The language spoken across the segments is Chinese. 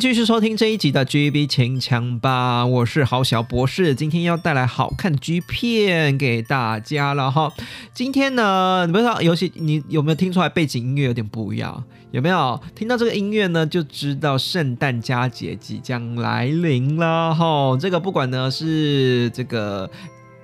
继续收听这一集的 GB 情墙吧，我是郝小博士，今天要带来好看的 G 片给大家了哈。今天呢，你不知道，尤其你有没有听出来背景音乐有点不一样？有没有听到这个音乐呢？就知道圣诞佳节即将来临了哈。这个不管呢是这个。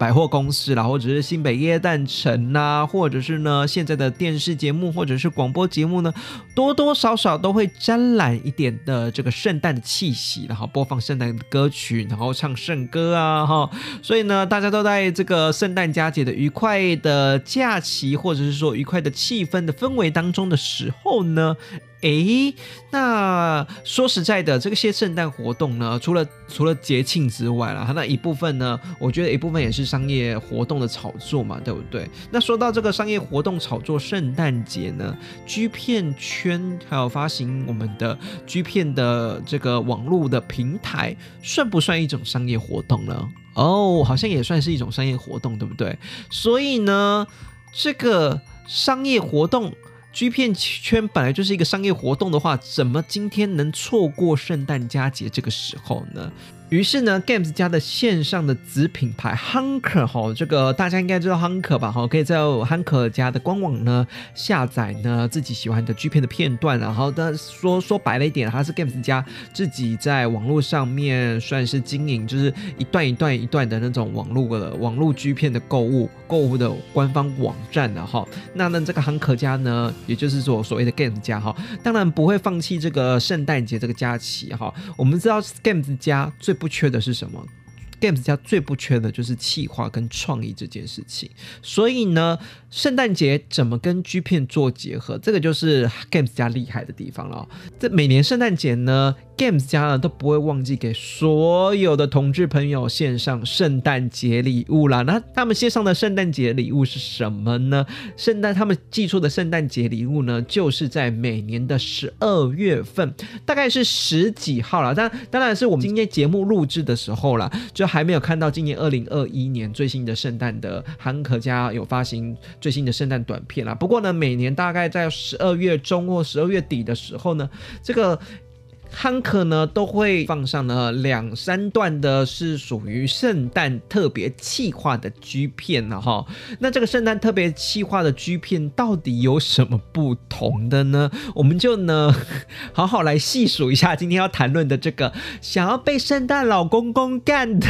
百货公司啦，或者是新北耶诞城呐，或者是呢现在的电视节目或者是广播节目呢，多多少少都会沾染一点的这个圣诞的气息，然后播放圣诞的歌曲，然后唱圣歌啊哈，所以呢，大家都在这个圣诞佳节的愉快的假期，或者是说愉快的气氛的氛围当中的时候呢。诶，那说实在的，这些圣诞活动呢，除了除了节庆之外啦，它那一部分呢，我觉得一部分也是商业活动的炒作嘛，对不对？那说到这个商业活动炒作圣诞节呢，G 片圈还有发行我们的 G 片的这个网络的平台，算不算一种商业活动呢？哦，好像也算是一种商业活动，对不对？所以呢，这个商业活动。G 片圈本来就是一个商业活动的话，怎么今天能错过圣诞佳节这个时候呢？于是呢，Games 家的线上的子品牌 Hunker 哈，这个大家应该知道 Hunker 吧哈，可以在 Hunker 家的官网呢下载呢自己喜欢的 G 片的片段，然后但说说白了一点，它是 Games 家自己在网络上面算是经营，就是一段一段一段的那种网络的网络 G 片的购物购物的官方网站的哈。那呢，这个 Hunker 家呢，也就是说所谓的 Games 家哈，当然不会放弃这个圣诞节这个假期哈。我们知道 Games 家最不缺的是什么？Games 家最不缺的就是企划跟创意这件事情。所以呢，圣诞节怎么跟 G 片做结合，这个就是 Games 家厉害的地方了。这每年圣诞节呢。Games 家呢都不会忘记给所有的同志朋友献上圣诞节礼物啦。那他们献上的圣诞节礼物是什么呢？圣诞他们寄出的圣诞节礼物呢，就是在每年的十二月份，大概是十几号了。但当然是我们今天节目录制的时候了，就还没有看到今年二零二一年最新的圣诞的韩可家有发行最新的圣诞短片啦。不过呢，每年大概在十二月中或十二月底的时候呢，这个。汉克呢都会放上了两三段的，是属于圣诞特别企划的 G 片了哈。那这个圣诞特别企划的 G 片到底有什么不同的呢？我们就呢 好好来细数一下今天要谈论的这个想要被圣诞老公公干的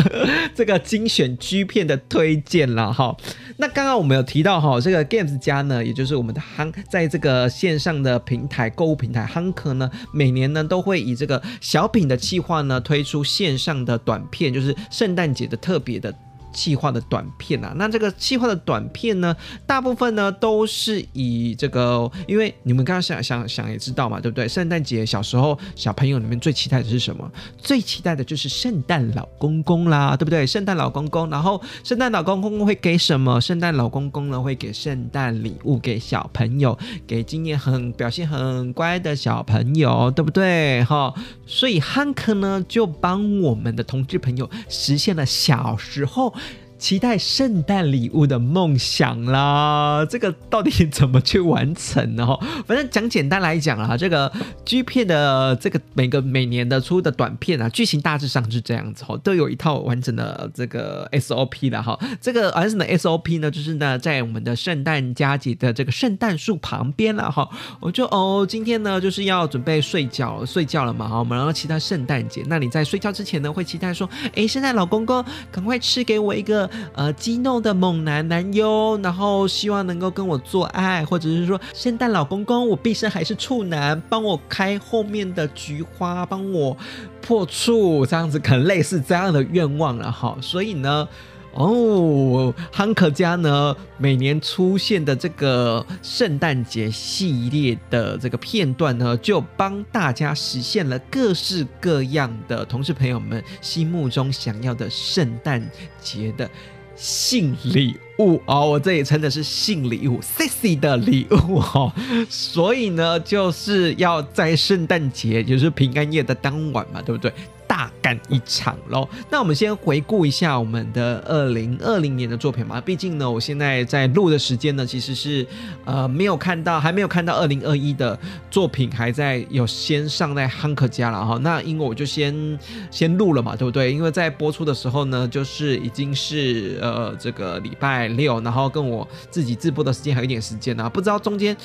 这个精选 G 片的推荐了哈。那刚刚我们有提到哈，这个 Games 家呢，也就是我们的汉，在这个线上的平台购物平台汉克呢，每年呢。都会以这个小品的计划呢推出线上的短片，就是圣诞节的特别的。气化的短片啊，那这个气化的短片呢，大部分呢都是以这个，因为你们刚刚想想想也知道嘛，对不对？圣诞节小时候小朋友里面最期待的是什么？最期待的就是圣诞老公公啦，对不对？圣诞老公公，然后圣诞老公公会给什么？圣诞老公公呢会给圣诞礼物给小朋友，给今年很表现很乖的小朋友，对不对？哈，所以汉克呢就帮我们的同志朋友实现了小时候。期待圣诞礼物的梦想啦，这个到底怎么去完成呢？反正讲简单来讲啦，这个 G 片的这个每个每年的出的短片啊，剧情大致上是这样子哈，都有一套完整的这个 SOP 的哈。这个完整的 SOP 呢，就是呢在我们的圣诞佳节的这个圣诞树旁边了哈。我就哦，今天呢就是要准备睡觉睡觉了嘛哈，我们然后期待圣诞节。那你在睡觉之前呢，会期待说，哎，圣诞老公公赶快吃给我一个。呃，激怒的猛男男优，然后希望能够跟我做爱，或者是说，圣诞老公公，我毕生还是处男，帮我开后面的菊花，帮我破处，这样子可能类似这样的愿望了哈。所以呢，哦，汉克家呢每年出现的这个圣诞节系列的这个片段呢，就帮大家实现了各式各样的同事朋友们心目中想要的圣诞节的性礼物哦。我这里称的是性礼物，sexy 的礼物哈。所以呢，就是要在圣诞节，就是平安夜的当晚嘛，对不对？大干一场喽！那我们先回顾一下我们的二零二零年的作品嘛。毕竟呢，我现在在录的时间呢，其实是呃没有看到，还没有看到二零二一的作品，还在有先上在汉克家了哈。那因为我就先先录了嘛，对不对？因为在播出的时候呢，就是已经是呃这个礼拜六，然后跟我自己直播的时间还有一点时间呢，不知道中间。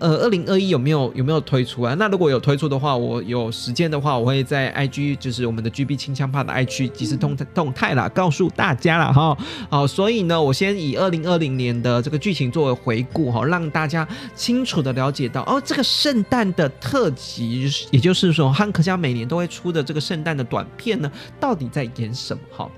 呃，二零二一有没有有没有推出啊？那如果有推出的话，我有时间的话，我会在 IG 就是我们的 GB 清枪派的 IG 即时动动态啦，告诉大家了哈。好，所以呢，我先以二零二零年的这个剧情作为回顾哈，让大家清楚的了解到哦，这个圣诞的特辑，也就是说汉克家每年都会出的这个圣诞的短片呢，到底在演什么哈？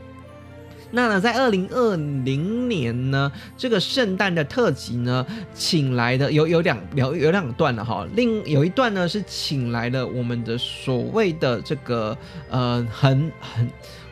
那呢，在二零二零年呢，这个圣诞的特辑呢，请来的有有两有有两段了哈。另有一段呢，是请来了我们的所谓的这个呃，很很，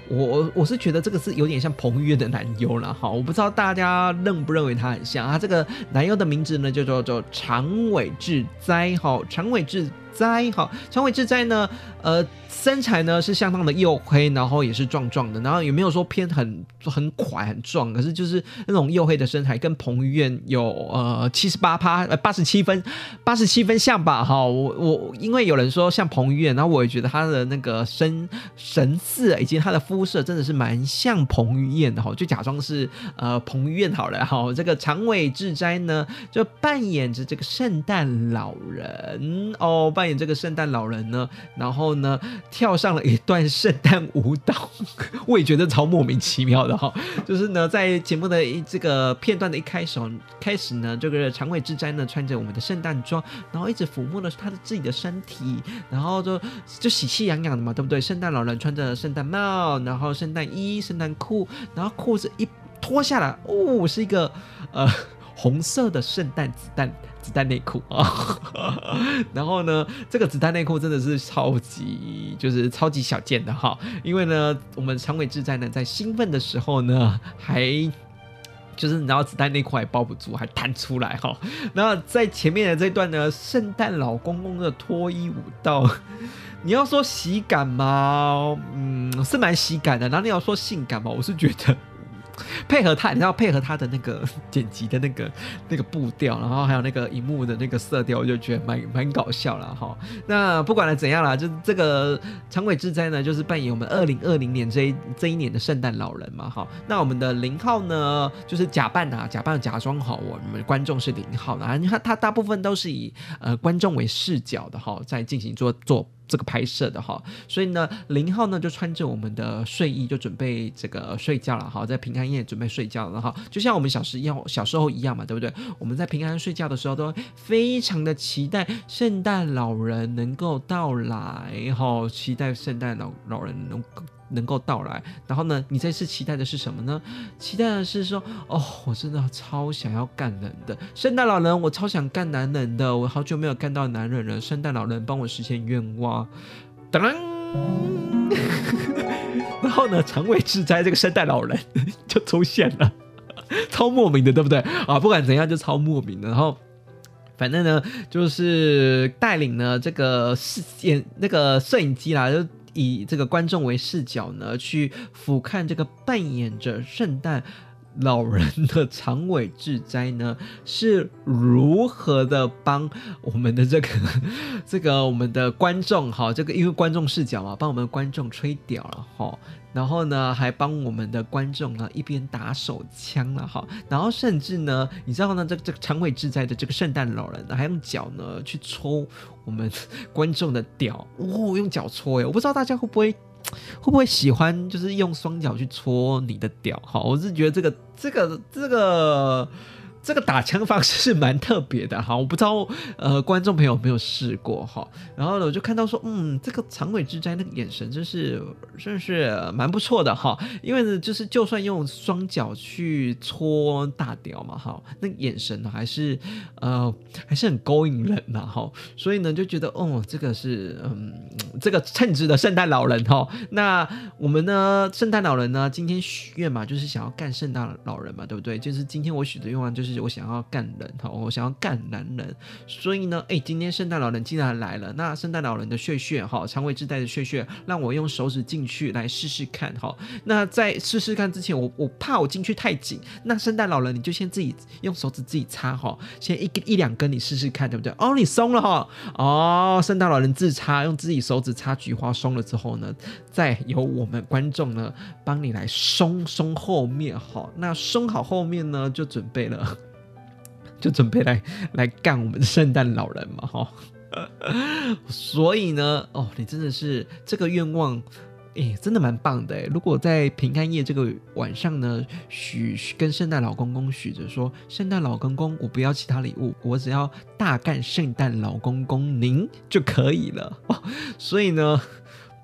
我我是觉得这个是有点像彭于晏的男优了哈。我不知道大家认不认为他很像啊？这个男优的名字呢，就叫做长尾智哉哈，长尾智。灾哈，长尾智哉呢？呃，身材呢是相当的黝黑，然后也是壮壮的，然后也没有说偏很很垮很壮，可是就是那种黝黑的身材，跟彭于晏有呃七十八趴呃八十七分八十七分像吧？哈，我我因为有人说像彭于晏，然后我也觉得他的那个身神似以及他的肤色真的是蛮像彭于晏的哈，就假装是呃彭于晏好了哈。这个长尾智哉呢，就扮演着这个圣诞老人哦，扮。扮演这个圣诞老人呢，然后呢跳上了一段圣诞舞蹈，我也觉得超莫名其妙的哈。就是呢，在节目的一这个片段的一开始，开始呢，这个长尾智哉呢穿着我们的圣诞装，然后一直抚摸了他的自己的身体，然后就就喜气洋洋的嘛，对不对？圣诞老人穿着圣诞帽，然后圣诞衣、圣诞裤，然后裤子一脱下来，哦，是一个呃红色的圣诞子弹。子弹内裤啊，然后呢，这个子弹内裤真的是超级，就是超级小件的哈。因为呢，我们长尾智在呢，在兴奋的时候呢，还就是然后子弹内裤还包不住，还弹出来哈。然后在前面的这段呢，圣诞老公公的脱衣舞蹈，你要说喜感吗？嗯，是蛮喜感的。然后你要说性感吗？我是觉得。配合他，你要配合他的那个 剪辑的那个那个步调，然后还有那个荧幕的那个色调，我就觉得蛮蛮搞笑了哈。那不管了怎样啦，就这个长尾智哉呢，就是扮演我们二零二零年这一这一年的圣诞老人嘛哈。那我们的零号呢，就是假扮啊，假扮假装好，我们观众是零号的啊。你看他大部分都是以呃观众为视角的哈，在进行做做。这个拍摄的哈，所以呢，零号呢就穿着我们的睡衣就准备这个睡觉了哈，在平安夜准备睡觉了哈，就像我们小时要，小时候一样嘛，对不对？我们在平安睡觉的时候都非常的期待圣诞老人能够到来哈，期待圣诞老老人能够。能够到来，然后呢？你这次期待的是什么呢？期待的是说，哦，我真的超想要干人的圣诞老人，我超想干男人的，我好久没有干到男人了。圣诞老人帮我实现愿望，当，然后呢？成为智哉这个圣诞老人就出现了，超莫名的，对不对？啊，不管怎样就超莫名的。然后，反正呢，就是带领呢这个视线那个摄影机啦，就。以这个观众为视角呢，去俯瞰这个扮演着圣诞老人的长尾智哉呢，是如何的帮我们的这个 这个我们的观众哈，这个因为观众视角嘛，帮我们观众吹屌了哈。然后呢，还帮我们的观众呢一边打手枪了哈，然后甚至呢，你知道呢，这这个长尾智哉的这个圣诞老人还用脚呢去抽我们观众的屌，哦，用脚戳哎，我不知道大家会不会会不会喜欢，就是用双脚去戳你的屌哈，我是觉得这个这个这个。这个打枪方式是蛮特别的哈，我不知道呃观众朋友有没有试过哈。然后呢，我就看到说，嗯，这个长尾之灾那个眼神真是真是蛮不错的哈。因为呢，就是就算用双脚去戳大屌嘛哈，那眼神呢还是呃还是很勾引人的哈。所以呢，就觉得哦，这个是嗯这个称职的圣诞老人哈。那我们呢，圣诞老人呢，今天许愿嘛，就是想要干圣诞老人嘛，对不对？就是今天我许的愿望就是。我想要干人哈，我想要干男人，所以呢，哎，今天圣诞老人竟然来了。那圣诞老人的血血哈，肠胃自带的血血，让我用手指进去来试试看哈。那在试试看之前，我我怕我进去太紧。那圣诞老人你就先自己用手指自己擦哈，先一一两根你试试看，对不对？哦，你松了哈。哦，圣诞老人自擦，用自己手指擦菊花松了之后呢，再由我们观众呢帮你来松松后面哈。那松好后面呢，就准备了。就准备来来干我们的圣诞老人嘛，哈，所以呢，哦，你真的是这个愿望，哎，真的蛮棒的。如果在平安夜这个晚上呢，许跟圣诞老公公许着说，圣诞老公公，我不要其他礼物，我只要大干圣诞老公公您就可以了。所以呢。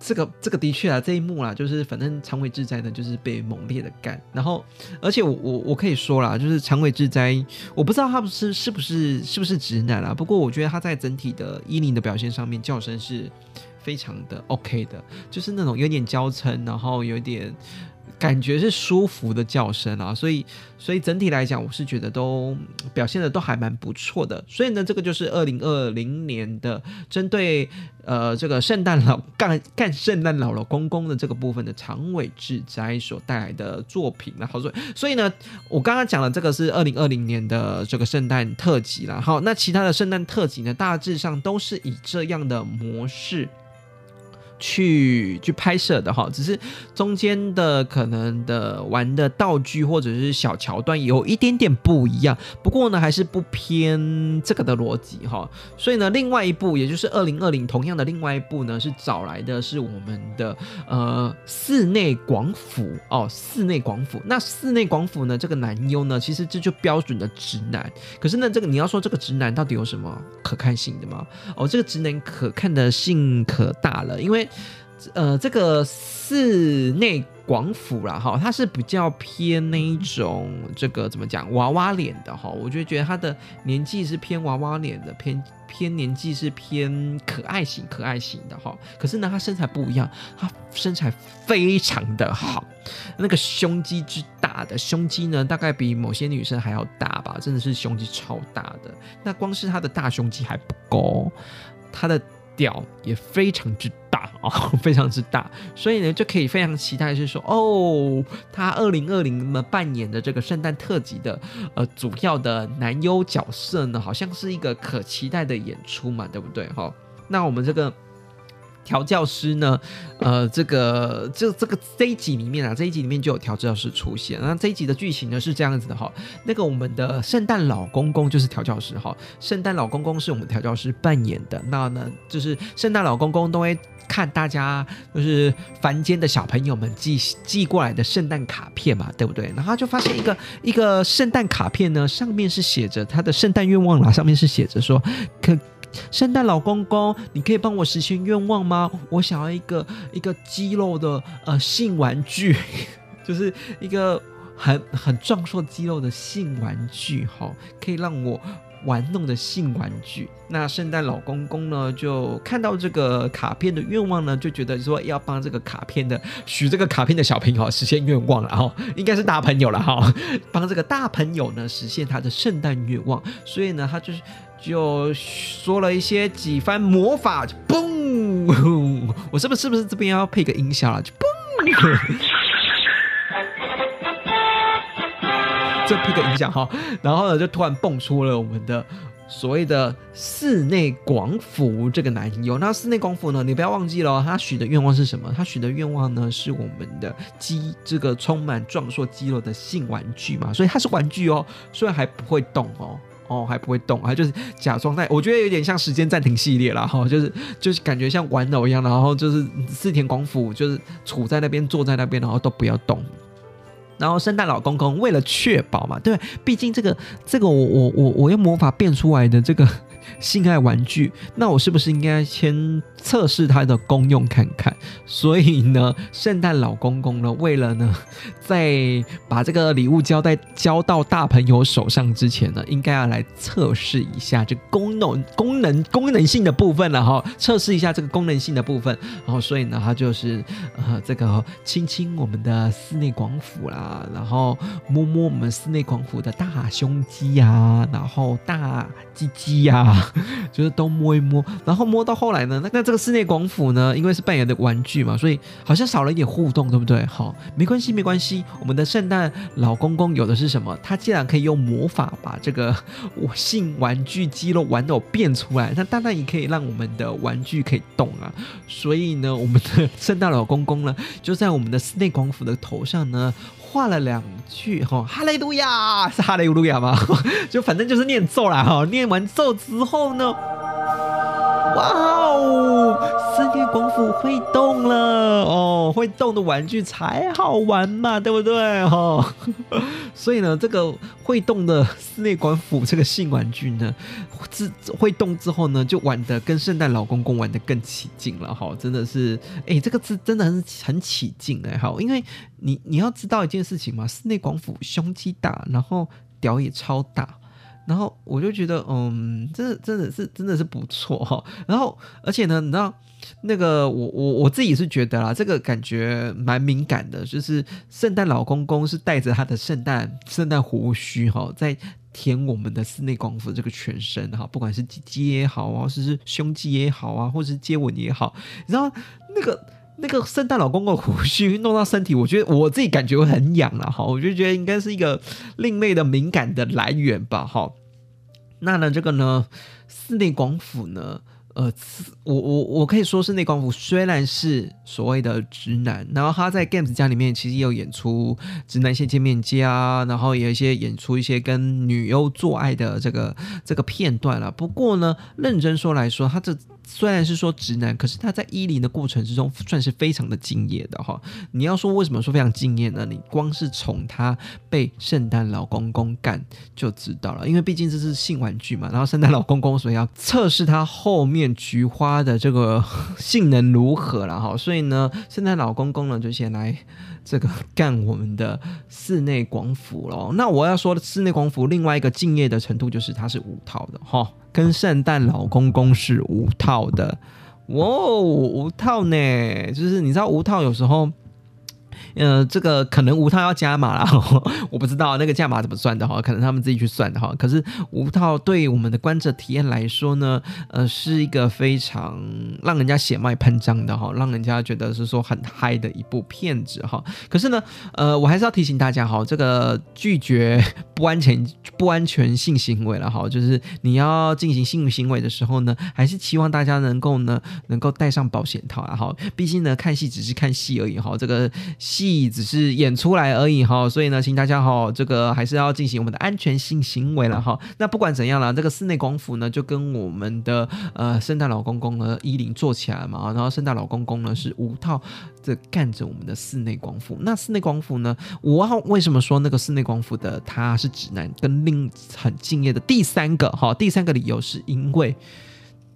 这个这个的确啊，这一幕啦，就是反正长尾智哉呢，就是被猛烈的干，然后而且我我我可以说啦，就是长尾智哉，我不知道他不是是不是是不是直男啦，不过我觉得他在整体的衣领的表现上面，叫声是非常的 OK 的，就是那种有点娇嗔，然后有点。感觉是舒服的叫声啊，所以所以整体来讲，我是觉得都表现的都还蛮不错的。所以呢，这个就是二零二零年的针对呃这个圣诞老干干圣诞老老公公的这个部分的长尾智灾所带来的作品了。好，所以所以呢，我刚刚讲了这个是二零二零年的这个圣诞特辑了。好，那其他的圣诞特辑呢，大致上都是以这样的模式。去去拍摄的哈，只是中间的可能的玩的道具或者是小桥段有一点点不一样，不过呢还是不偏这个的逻辑哈。所以呢，另外一部也就是二零二零同样的另外一部呢，是找来的是我们的呃室内广府哦，室内广府。那室内广府呢，这个男优呢，其实这就标准的直男。可是呢，这个你要说这个直男到底有什么可看性的吗？哦，这个直男可看的性可大了，因为。呃，这个室内广府啦，哈，它是比较偏那一种，这个怎么讲，娃娃脸的哈，我就觉得他的年纪是偏娃娃脸的，偏偏年纪是偏可爱型、可爱型的哈。可是呢，他身材不一样，他身材非常的好，那个胸肌之大的胸肌呢，大概比某些女生还要大吧，真的是胸肌超大的。那光是他的大胸肌还不够，他的。屌也非常之大哦，非常之大，所以呢就可以非常期待是说，哦，他二零二零呢扮演的这个圣诞特辑的呃主要的男优角色呢，好像是一个可期待的演出嘛，对不对？哈，那我们这个。调教师呢？呃，这个这这个这一集里面啊，这一集里面就有调教师出现。那这一集的剧情呢是这样子的哈，那个我们的圣诞老公公就是调教师哈，圣诞老公公是我们调教师扮演的。那呢，就是圣诞老公公都会看大家就是凡间的小朋友们寄寄过来的圣诞卡片嘛，对不对？然后就发现一个一个圣诞卡片呢，上面是写着他的圣诞愿望啦，上面是写着说可。圣诞老公公，你可以帮我实现愿望吗？我想要一个一个肌肉的呃性玩具，就是一个很很壮硕肌肉的性玩具，哈，可以让我玩弄的性玩具。那圣诞老公公呢，就看到这个卡片的愿望呢，就觉得说要帮这个卡片的许这个卡片的小朋友实现愿望了，哈，应该是大朋友了，哈，帮这个大朋友呢实现他的圣诞愿望，所以呢，他就。就说了一些几番魔法，就嘣！我是不是是不是这边要配个音效了？就嘣！就配个影响哈，然后呢，就突然蹦出了我们的所谓的室内广府这个男友。那室内广府呢，你不要忘记了，他许的愿望是什么？他许的愿望呢，是我们的肌这个充满壮硕肌肉的性玩具嘛，所以它是玩具哦，虽然还不会动哦。哦，还不会动，还就是假装在，我觉得有点像时间暂停系列了哈，就是就是感觉像玩偶一样，然后就是四田广府就是处在那边，坐在那边，然后都不要动。然后圣诞老公公为了确保嘛，对，毕竟这个这个我我我我用魔法变出来的这个性爱玩具，那我是不是应该先测试它的功用看看？所以呢，圣诞老公公呢，为了呢，在把这个礼物交代交到大朋友手上之前呢，应该要来测试一下这功能功能功能性的部分了哈，测试一下这个功能性的部分。然后所以呢，他就是呃这个亲亲我们的室内广府啦，啊然后摸摸我们室内广府的大胸肌呀，然后大鸡鸡呀，就是都摸一摸。然后摸到后来呢，那那这个室内广府呢，因为是扮演的玩具嘛，所以好像少了一点互动，对不对？好，没关系，没关系。我们的圣诞老公公有的是什么？他既然可以用魔法把这个我性玩具肌肉玩偶变出来，那当然也可以让我们的玩具可以动啊。所以呢，我们的圣诞老公公呢，就在我们的室内广府的头上呢。画了两句哈，哈利路亚 是哈利路亚吗？就反正就是念咒啦哈。念完咒之后呢，哇哦，室内广府会动了哦，会动的玩具才好玩嘛，对不对哈？所以呢，这个会动的室内广府这个性玩具呢，自会动之后呢，就玩的跟圣诞老公公玩的更起劲了哈，真的是，哎，这个字真的很很起劲哎，好，因为你你要知道一件事情嘛，室内广府胸肌大，然后屌也超大。然后我就觉得，嗯，真的真的是真的是不错哈。然后而且呢，你知道那个我我我自己是觉得啦，这个感觉蛮敏感的，就是圣诞老公公是带着他的圣诞圣诞胡须哈，在舔我们的室内广府这个全身哈，不管是鸡鸡也好啊，或是胸肌也好啊，或是接吻也好，你知道那个那个圣诞老公公胡须弄到身体，我觉得我自己感觉会很痒了哈，我就觉得应该是一个另类的敏感的来源吧哈。那呢，这个呢，室内广府呢，呃，我我我可以说室内广府虽然是所谓的直男，然后他在 Games 家里面其实也有演出直男线见面家，然后有一些演出一些跟女优做爱的这个这个片段了。不过呢，认真说来说，他这。虽然是说直男，可是他在依零的过程之中算是非常的敬业的哈。你要说为什么说非常敬业呢？你光是从他被圣诞老公公干就知道了，因为毕竟这是性玩具嘛。然后圣诞老公公所以要测试他后面菊花的这个 性能如何了哈。所以呢，圣诞老公公呢就先来这个干我们的室内广府喽。那我要说的室内广府另外一个敬业的程度就是它是五套的哈。跟圣诞老公公是无套的，哇，无套呢，就是你知道无套有时候。呃，这个可能吴套要加码了，我不知道那个价码怎么算的哈，可能他们自己去算的哈。可是吴套对我们的观者体验来说呢，呃，是一个非常让人家血脉喷张的哈，让人家觉得是说很嗨的一部片子哈。可是呢，呃，我还是要提醒大家哈，这个拒绝不安全不安全性行为了哈，就是你要进行性行为的时候呢，还是期望大家能够呢，能够带上保险套啊哈。毕竟呢，看戏只是看戏而已哈，这个。戏只是演出来而已哈，所以呢，请大家哈，这个还是要进行我们的安全性行为了哈。那不管怎样了，这个室内光伏呢，就跟我们的呃圣诞老公公呢衣领做起来嘛，然后圣诞老公公呢是五套这干着我们的室内光伏。那室内光伏呢，我为什么说那个室内光伏的他是指南，跟另很敬业的第三个哈，第三个理由是因为。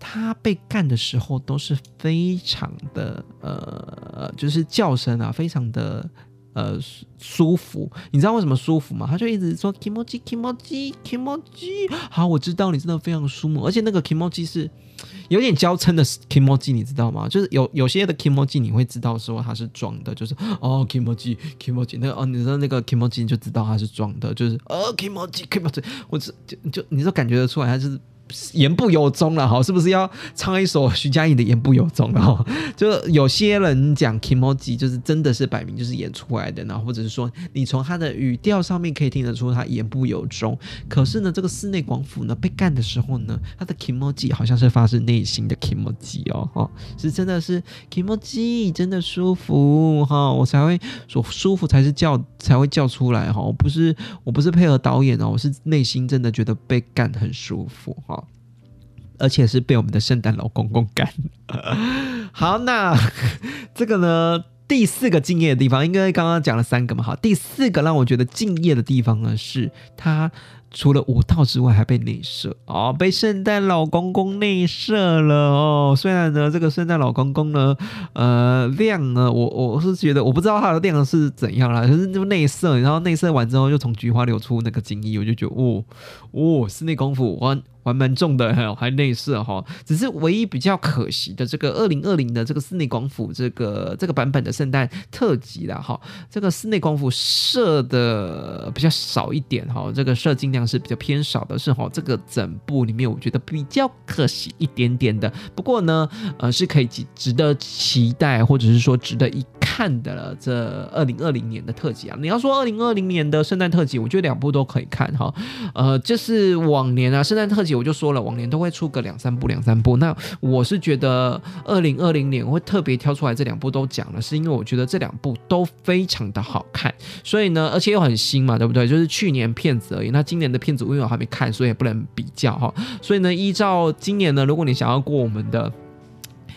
他被干的时候都是非常的呃，就是叫声啊，非常的呃舒服。你知道为什么舒服吗？他就一直说 kimoji kimoji kimoji。好，我知道你真的非常舒服，而且那个 kimoji 是有点娇嗔的 kimoji，你知道吗？就是有有些的 kimoji 你会知道说他是装的，就是哦 kimoji kimoji 那哦，你知道那个 kimoji 你就知道他是装的，就是哦 kimoji kimoji，或者就就你都感觉得出来他就是。言不由衷了哈，是不是要唱一首徐佳莹的《言不由衷》了哈？就有些人讲 Kimoji，就是真的是摆明就是演出来的，然后或者是说你从他的语调上面可以听得出他言不由衷。可是呢，这个室内广府呢被干的时候呢，他的 Kimoji 好像是发自内心的 Kimoji 哦，哈，是真的是 Kimoji，真的舒服哈，我才会说舒服才是叫才会叫出来哈，我不是我不是配合导演哦，我是内心真的觉得被干很舒服哈。而且是被我们的圣诞老公公干。好，那 这个呢，第四个敬业的地方，应该刚刚讲了三个嘛，好，第四个让我觉得敬业的地方呢，是它除了舞蹈之外，还被内射哦，被圣诞老公公内射了哦。虽然呢，这个圣诞老公公呢，呃，亮呢，我我是觉得我不知道他的亮是怎样啦，可是就内射，然后内射完之后，又从菊花流出那个精液，我就觉得，哦哦，室内功夫完。还蛮重的，还还内射哈，只是唯一比较可惜的，这个二零二零的这个室内光伏这个这个版本的圣诞特辑啦哈，这个室内光伏射的比较少一点哈，这个射精量是比较偏少的，是哈，这个整部里面我觉得比较可惜一点点的，不过呢，呃，是可以值得期待或者是说值得一看的这二零二零年的特辑啊，你要说二零二零年的圣诞特辑，我觉得两部都可以看哈，呃，就是往年啊圣诞特辑。我就说了，往年都会出个两三部，两三部。那我是觉得二零二零年我会特别挑出来这两部都讲了，是因为我觉得这两部都非常的好看。所以呢，而且又很新嘛，对不对？就是去年片子而已。那今年的片子因为我还没看，所以也不能比较哈。所以呢，依照今年呢，如果你想要过我们的。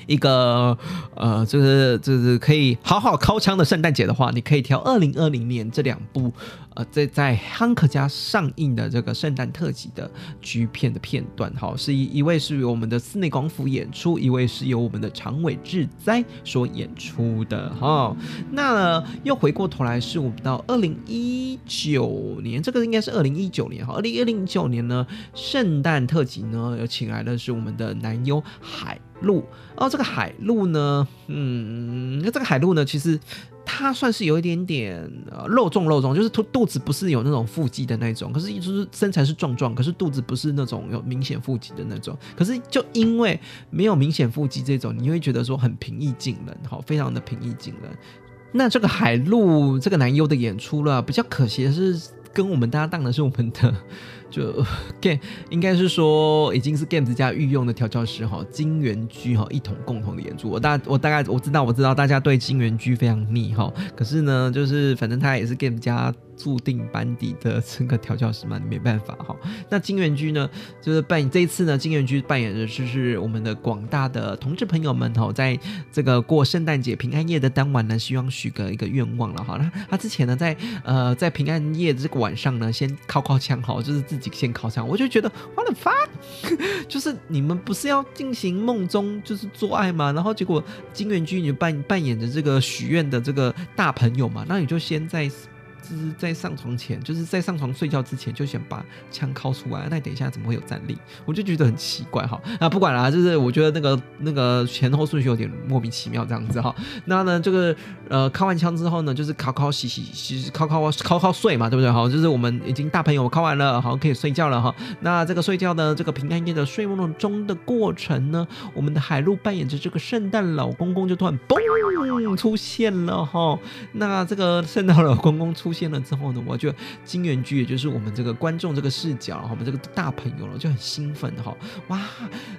一个呃，就是就是可以好好敲枪的圣诞节的话，你可以挑二零二零年这两部呃，在在汉克家上映的这个圣诞特辑的剧片的片段，哈，是一一位是由我们的室内广府演出，一位是由我们的长尾智哉所演出的，哈。那又回过头来，是我们到二零一九年，这个应该是二零一九年，哈，二零二零九年呢，圣诞特辑呢，有请来的是我们的男优海。鹿哦，这个海鹿呢，嗯，那这个海鹿呢，其实它算是有一点点呃肉重肉重，就是肚肚子不是有那种腹肌的那种，可是就是身材是壮壮，可是肚子不是那种有明显腹肌的那种，可是就因为没有明显腹肌这种，你会觉得说很平易近人，好，非常的平易近人。那这个海陆这个男优的演出了，比较可惜的是跟我们搭档的是我们的。就 game 应该是说已经是 game 家御用的调教师哈，金元居哈一同共同的演出。我大我大概我知道我知道大家对金元居非常腻哈，可是呢，就是反正他也是 game 家。注定班底的这个调教师嘛，没办法哈。那金元居呢，就是扮演这一次呢，金元居扮演的就是我们的广大的同志朋友们哈，在这个过圣诞节平安夜的当晚呢，希望许个一个愿望了哈。那他之前呢，在呃在平安夜的这个晚上呢，先敲敲枪哈，就是自己先敲枪。我就觉得，what the fuck，就是你们不是要进行梦中就是做爱吗？然后结果金元居你就扮扮演着这个许愿的这个大朋友嘛，那你就先在。是在上床前，就是在上床睡觉之前就想把枪掏出来，那等一下怎么会有战力？我就觉得很奇怪哈。那不管了，就是我觉得那个那个前后顺序有点莫名其妙这样子哈。那呢，这个呃，开完枪之后呢，就是敲敲洗洗洗，敲敲敲敲睡嘛，对不对？好，就是我们已经大朋友敲完了，好可以睡觉了哈。那这个睡觉呢，这个平安夜的睡梦中的过程呢，我们的海陆扮演着这个圣诞老公公就突然嘣出现了哈。那这个圣诞老公公出。现了之后呢，我觉得金元居也就是我们这个观众这个视角，我们这个大朋友了就很兴奋哈，哇，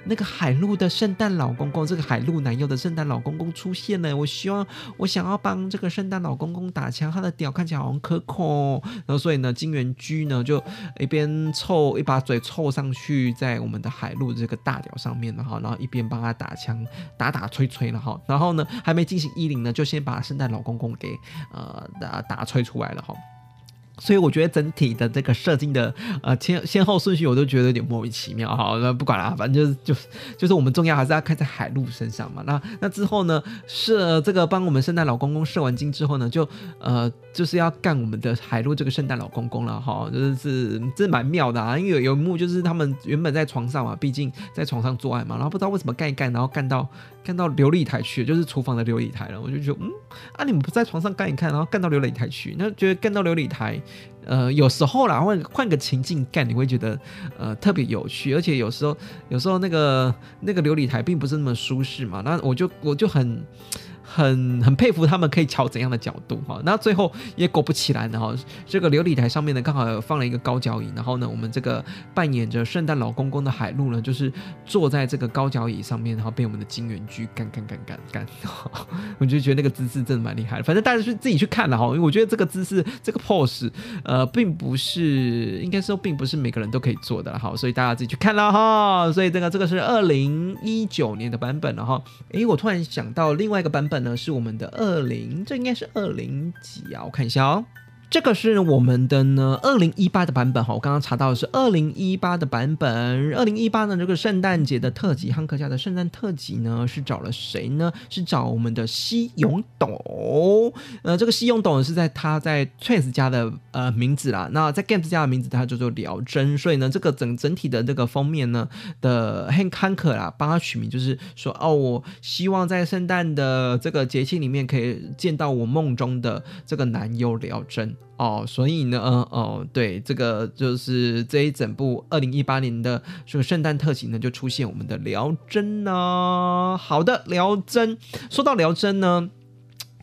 那个海陆的圣诞老公公，这个海陆男友的圣诞老公公出现了，我希望我想要帮这个圣诞老公公打枪，他的屌看起来好像可口，然后所以呢，金元居呢就一边凑一把嘴凑上去在我们的海陆这个大屌上面，了哈然后一边帮他打枪打打吹吹了哈，然后呢还没进行衣领呢，就先把圣诞老公公给呃打打吹出来了。所以我觉得整体的这个射精的呃先先后顺序，我都觉得有点莫名其妙哈。那不管了，反正就是就是就是我们重要还是要看在海陆身上嘛。那那之后呢，射这个帮我们圣诞老公公射完精之后呢，就呃就是要干我们的海陆这个圣诞老公公了哈。就是这蛮妙的啊，因为有有一幕就是他们原本在床上嘛，毕竟在床上做爱嘛，然后不知道为什么干一干，然后干到。干到琉璃台去，就是厨房的琉璃台了。我就觉得，嗯，啊，你们不在床上干一看，然后干到琉璃台去，那觉得干到琉璃台，呃，有时候啦，换换个情境干，你会觉得，呃，特别有趣。而且有时候，有时候那个那个琉璃台并不是那么舒适嘛，那我就我就很。很很佩服他们可以调怎样的角度哈，那最后也果不其然的哈，这个琉璃台上面呢刚好放了一个高脚椅，然后呢我们这个扮演着圣诞老公公的海陆呢就是坐在这个高脚椅上面，然后被我们的金元居干干干干干，我就觉得那个姿势真的蛮厉害的，反正大家去自己去看了哈，因为我觉得这个姿势这个 pose 呃并不是应该说并不是每个人都可以做的哈，所以大家自己去看了哈，所以这个这个是二零一九年的版本了哈，诶，我突然想到另外一个版本。呢是我们的二零，这应该是二零几啊？我看一下哦。这个是我们的呢，二零一八的版本哈，我刚刚查到的是二零一八的版本。二零一八呢，这个圣诞节的特辑，汉克家的圣诞特辑呢，是找了谁呢？是找我们的西永斗。呃，这个西永斗是在他在 Twins 家的呃名字啦，那在 Games 家的名字，他叫做辽真。所以呢，这个整整体的这个封面呢的汉汉克啦，帮他取名就是说，哦，我希望在圣诞的这个节气里面，可以见到我梦中的这个男友辽真。哦，所以呢，哦，对，这个就是这一整部二零一八年的这个圣诞特辑呢，就出现我们的辽真呢。好的，辽真，说到辽真呢。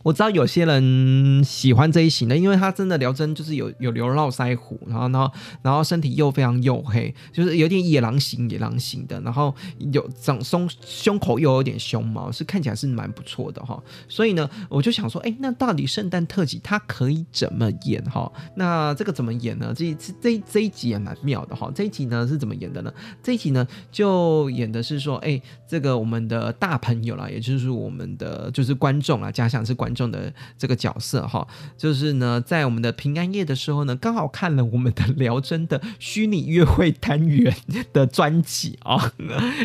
我知道有些人喜欢这一型的，因为他真的聊真就是有有留络腮胡，然后然后然后身体又非常黝黑，就是有点野狼型野狼型的，然后有长胸胸口又有点胸毛，是看起来是蛮不错的哈。所以呢，我就想说，哎，那到底圣诞特辑他可以怎么演哈？那这个怎么演呢？这一次这这一集也蛮妙的哈。这一集呢是怎么演的呢？这一集呢就演的是说，哎，这个我们的大朋友啦，也就是我们的就是观众啊，假想是观。中的这个角色哈，就是呢，在我们的平安夜的时候呢，刚好看了我们的辽真的虚拟约会单元的专辑啊。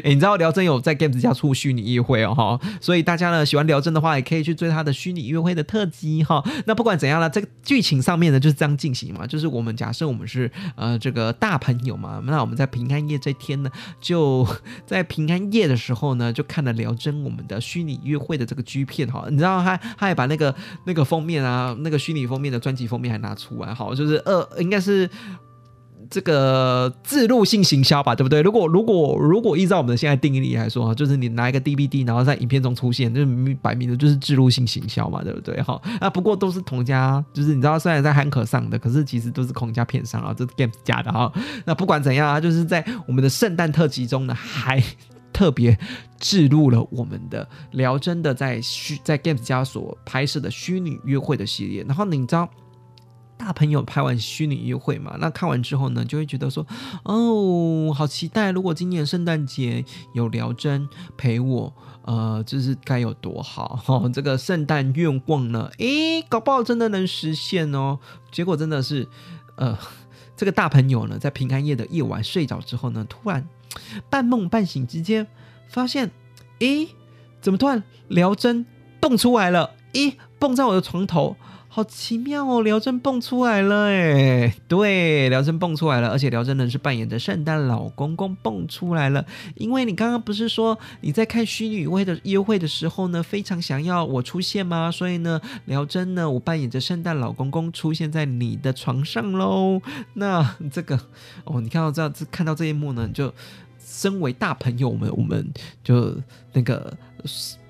哎，你知道辽真有在 Games 家出虚拟约会哦哈，所以大家呢喜欢辽真的话，也可以去追他的虚拟约会的特辑哈。那不管怎样呢，这个剧情上面呢就是这样进行嘛，就是我们假设我们是呃这个大朋友嘛，那我们在平安夜这天呢，就在平安夜的时候呢，就看了辽真我们的虚拟约会的这个剧片哈。你知道他他也把那个那个封面啊，那个虚拟封面的专辑封面还拿出来，好，就是二应该是这个自录性行销吧，对不对？如果如果如果依照我们的现在定义来说啊，就是你拿一个 DVD，然后在影片中出现，就是摆明的就是自录性行销嘛，对不对？哈，那，不过都是同家，就是你知道，虽然在汉可上的，可是其实都是同家片商啊，这 game 假的哈。那不管怎样啊，就是在我们的圣诞特辑中呢，还。特别置入了我们的聊真的在虚在 Games 家所拍摄的虚拟约会的系列，然后你知道大朋友拍完虚拟约会嘛？那看完之后呢，就会觉得说，哦，好期待！如果今年圣诞节有聊真陪我，呃，就是该有多好！哈，这个圣诞愿望呢，诶，搞不好真的能实现哦。结果真的是，呃，这个大朋友呢，在平安夜的夜晚睡着之后呢，突然。半梦半醒之间，发现，咦，怎么突然聊针蹦出来了？咦，蹦在我的床头，好奇妙哦！聊真蹦出来了，诶，对，聊真蹦出来了，而且聊真呢是扮演着圣诞老公公蹦出来了。因为你刚刚不是说你在看虚拟约会的约会的时候呢，非常想要我出现吗？所以呢，聊真呢，我扮演着圣诞老公公出现在你的床上喽。那这个哦，你看到这样子看到这一幕呢，就。身为大朋友们，我们就那 个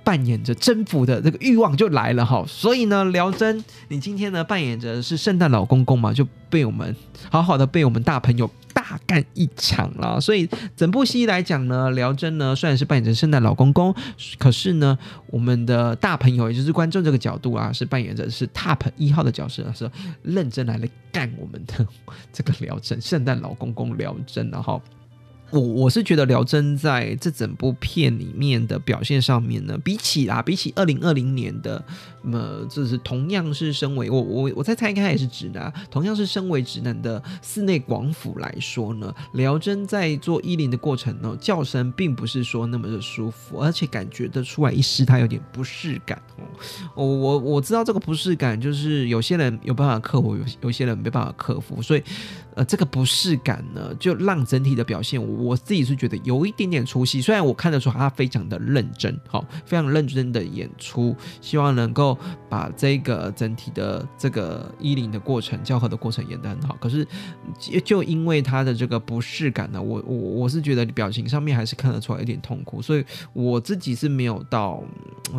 扮演着征服的这个欲望就来了哈。所以呢，辽真，你今天呢扮演着是圣诞老公公嘛，就被我们好好的被我们大朋友大干一场了。所以整部戏来讲呢，辽真呢虽然是扮演着圣诞老公公，可是呢，我们的大朋友也就是观众这个角度啊，是扮演着是 Top 一号的角色，是认真来了干我们的这个辽真圣诞老公公辽真然后。我我是觉得辽真在这整部片里面的表现上面呢，比起啊，比起二零二零年的，么就是同样是身为我我我再猜应该也是直男，同样是身为直男的寺内广府来说呢，辽真在做衣领的过程呢，叫声并不是说那么的舒服，而且感觉得出来一丝他有点不适感哦。我我我知道这个不适感就是有些人有办法克服，有有些人没办法克服，所以。呃，这个不适感呢，就让整体的表现，我自己是觉得有一点点出戏。虽然我看得出他非常的认真，好，非常认真的演出，希望能够把这个整体的这个衣领的过程、教和的过程演得很好。可是，就因为他的这个不适感呢，我我我是觉得表情上面还是看得出来有点痛苦，所以我自己是没有到，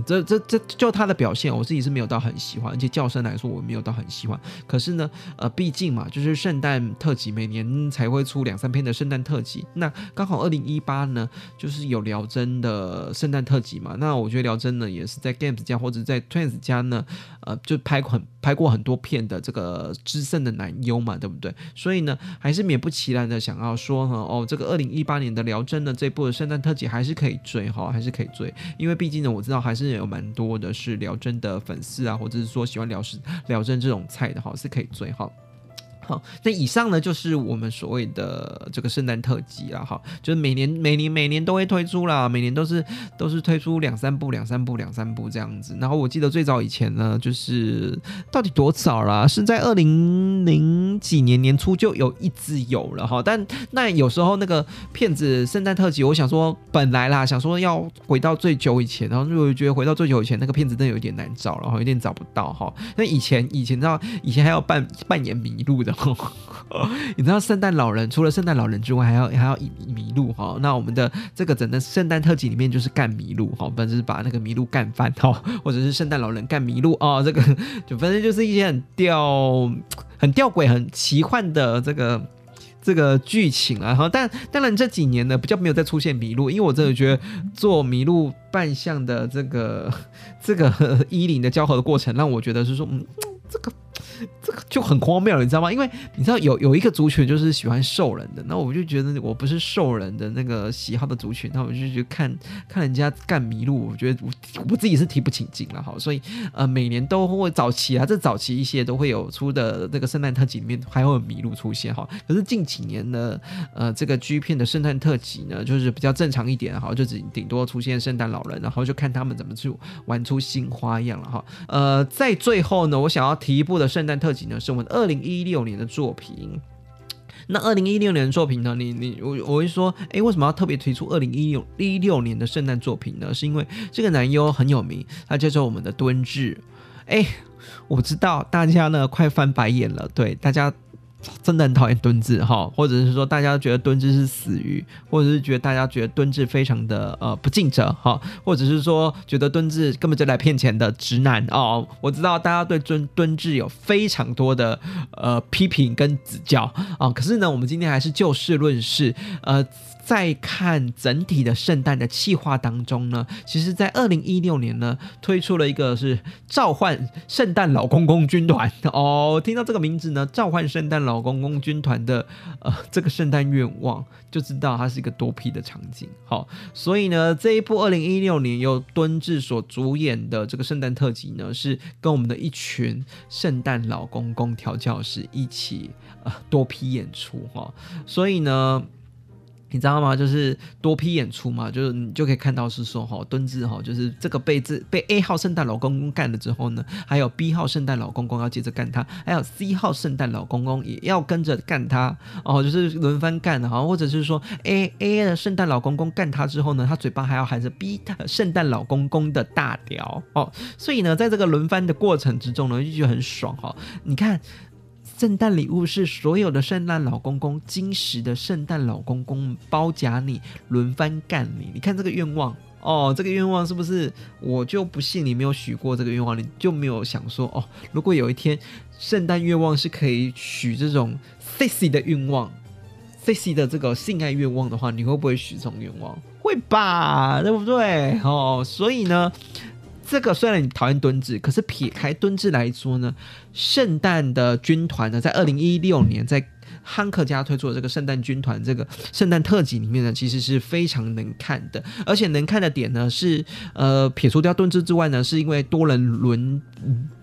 这这这就他的表现，我自己是没有到很喜欢，而且叫声来说，我没有到很喜欢。可是呢，呃，毕竟嘛，就是圣诞。特辑每年才会出两三篇的圣诞特辑，那刚好二零一八呢，就是有辽真的圣诞特辑嘛。那我觉得辽真呢，也是在 Games 家或者在 Twins 家呢，呃，就拍很拍过很多片的这个资深的男优嘛，对不对？所以呢，还是勉不其然的想要说哈，哦，这个二零一八年的辽真的这部的圣诞特辑还是可以追哈，还是可以追，因为毕竟呢，我知道还是有蛮多的是辽真的粉丝啊，或者是说喜欢辽是辽真这种菜的哈，是可以追哈。好，那以上呢就是我们所谓的这个圣诞特辑了哈，就是每年每年每年都会推出啦，每年都是都是推出两三部两三部两三部这样子。然后我记得最早以前呢，就是到底多早啦？是在二零零几年年初就有一直有了哈。但那有时候那个片子圣诞特辑，我想说本来啦，想说要回到最久以前，然后就觉得回到最久以前那个片子真的有点难找，然后有点找不到哈。那以前以前知道以前还要扮扮演迷路的。你知道圣诞老人除了圣诞老人之外，还要还要麋鹿哈。那我们的这个整个圣诞特辑里面就是干麋鹿哈，反正是把那个麋鹿干翻哈，或者是圣诞老人干麋鹿哦。这个就反正就是一些很吊、很吊诡、很奇幻的这个这个剧情啊。哈，但当然这几年呢比较没有再出现麋鹿，因为我真的觉得做麋鹿扮相的这个这个 衣领的交合的过程，让我觉得是说嗯这个。这个就很荒谬，你知道吗？因为你知道有有一个族群就是喜欢兽人的，那我就觉得我不是兽人的那个喜好的族群，那我就觉得看看人家干麋鹿，我觉得我我自己是提不起劲了哈。所以呃，每年都会早期啊，这早期一些都会有出的这个圣诞特辑里面还会有麋鹿出现哈。可是近几年呢，呃，这个 G 片的圣诞特辑呢，就是比较正常一点哈，就只顶多出现圣诞老人，然后就看他们怎么去玩出新花样了哈。呃，在最后呢，我想要提一部的圣诞。特辑呢是我们二零一六年的作品，那二零一六年的作品呢，你你我我会说，哎，为什么要特别提出二零一六一六年的圣诞作品呢？是因为这个男优很有名，他叫做我们的敦志。哎，我知道大家呢快翻白眼了，对大家。真的很讨厌蹲置哈，或者是说大家觉得蹲置是死鱼，或者是觉得大家觉得蹲置非常的呃不尽责哈，或者是说觉得蹲置根本就来骗钱的直男哦。我知道大家对蹲蹲置有非常多的呃批评跟指教啊，可是呢，我们今天还是就事论事呃。在看整体的圣诞的企划当中呢，其实，在二零一六年呢，推出了一个是召唤圣诞老公公军团 哦。听到这个名字呢，召唤圣诞老公公军团的呃这个圣诞愿望，就知道它是一个多批的场景。好，所以呢，这一部二零一六年由敦志所主演的这个圣诞特辑呢，是跟我们的一群圣诞老公公调教师一起呃多批演出哈。所以呢。你知道吗？就是多批演出嘛，就是你就可以看到是说哈，敦志哈，就是这个被这被 A 号圣诞老公公干了之后呢，还有 B 号圣诞老公公要接着干他，还有 C 号圣诞老公公也要跟着干他哦，就是轮番干的哈，或者是说 A A 的圣诞老公公干他之后呢，他嘴巴还要含着 B 圣诞老公公的大屌哦，所以呢，在这个轮番的过程之中呢，就觉得很爽哈，你看。圣诞礼物是所有的圣诞老公公，金石的圣诞老公公包夹你，轮番干你。你看这个愿望哦，这个愿望是不是？我就不信你没有许过这个愿望，你就没有想说哦，如果有一天圣诞愿望是可以许这种 sexy 的愿望，sexy 的这个性爱愿望的话，你会不会许这种愿望？会吧，对不对？哦，所以呢。这个虽然你讨厌蹲志，可是撇开蹲志来说呢，圣诞的军团呢，在二零一六年在。汉克家推出的这个圣诞军团这个圣诞特辑里面呢，其实是非常能看的，而且能看的点呢是，呃，撇除掉盾之之外呢，是因为多人轮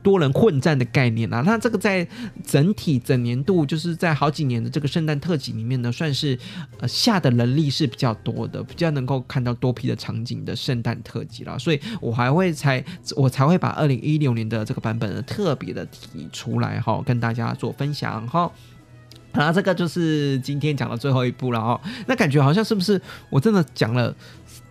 多人混战的概念啊。那这个在整体整年度，就是在好几年的这个圣诞特辑里面呢，算是呃下的能力是比较多的，比较能够看到多批的场景的圣诞特辑了。所以我还会才我才会把二零一六年的这个版本呢特别的提出来哈，跟大家做分享哈。然后这个就是今天讲的最后一部了哦。那感觉好像是不是我真的讲了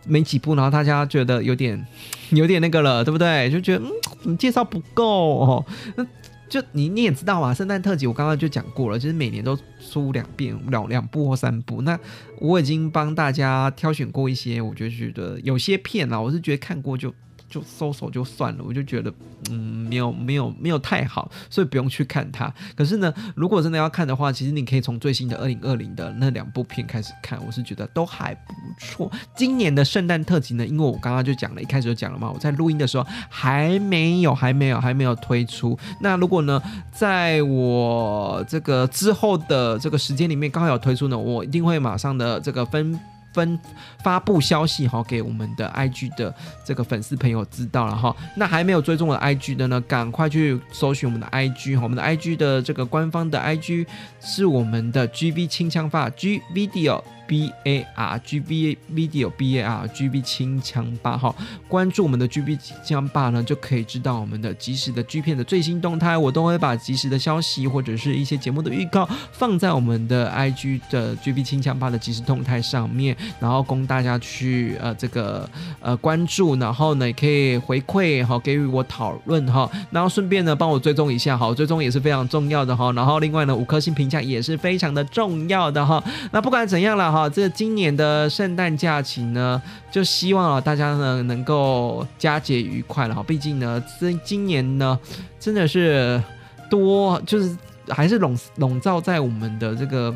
没几部，然后大家觉得有点 有点那个了，对不对？就觉得嗯，怎么介绍不够哦。那就你你也知道嘛，圣诞特辑我刚刚就讲过了，就是每年都出两遍两两部或三部。那我已经帮大家挑选过一些，我就觉得有些片啊，我是觉得看过就就收手就算了，我就觉得嗯没有没有没有太好，所以不用去看它。可是呢，如果真的要看的话，其实你可以从最新的二零二零的那两部片开始看，我是觉得都还不错。今年的圣诞特辑呢，因为我刚刚就讲了，一开始就讲了嘛，我在录音的时候还没有还没有还没有推出。那如果呢，在我这个之后的这个时间里面刚好有推出呢，我一定会马上的这个分。分发布消息哈，给我们的 IG 的这个粉丝朋友知道了哈。那还没有追踪我的 IG 的呢，赶快去搜寻我们的 IG 哈。我们的 IG 的这个官方的 IG 是我们的 GB 轻枪发 G Video。B A R G B Video B A R G B 清枪吧哈，关注我们的 G B 清枪吧呢，就可以知道我们的及时的 G 片的最新动态。我都会把及时的消息或者是一些节目的预告放在我们的 I G 的 G B 清枪吧的即时动态上面，然后供大家去呃这个呃关注，然后呢也可以回馈哈，给予我讨论哈，然后顺便呢帮我追踪一下哈，追踪也是非常重要的哈，然后另外呢五颗星评价也是非常的重要的哈。那不管怎样了哈。啊，这今年的圣诞假期呢，就希望啊大家呢能够佳节愉快了哈。毕竟呢，这今年呢真的是多，就是还是笼笼罩在我们的这个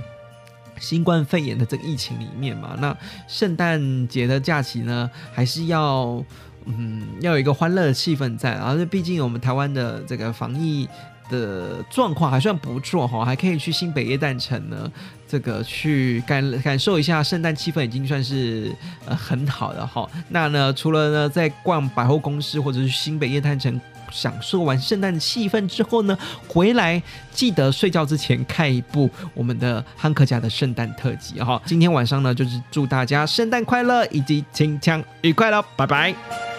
新冠肺炎的这个疫情里面嘛。那圣诞节的假期呢，还是要嗯要有一个欢乐的气氛在，而且毕竟我们台湾的这个防疫。的状况还算不错哈，还可以去新北夜诞城呢，这个去感感受一下圣诞气氛，已经算是呃很好的哈。那呢，除了呢在逛百货公司或者是新北夜探城享受完圣诞气氛之后呢，回来记得睡觉之前看一部我们的汉克家的圣诞特辑哈。今天晚上呢，就是祝大家圣诞快乐以及清枪愉快了，拜拜。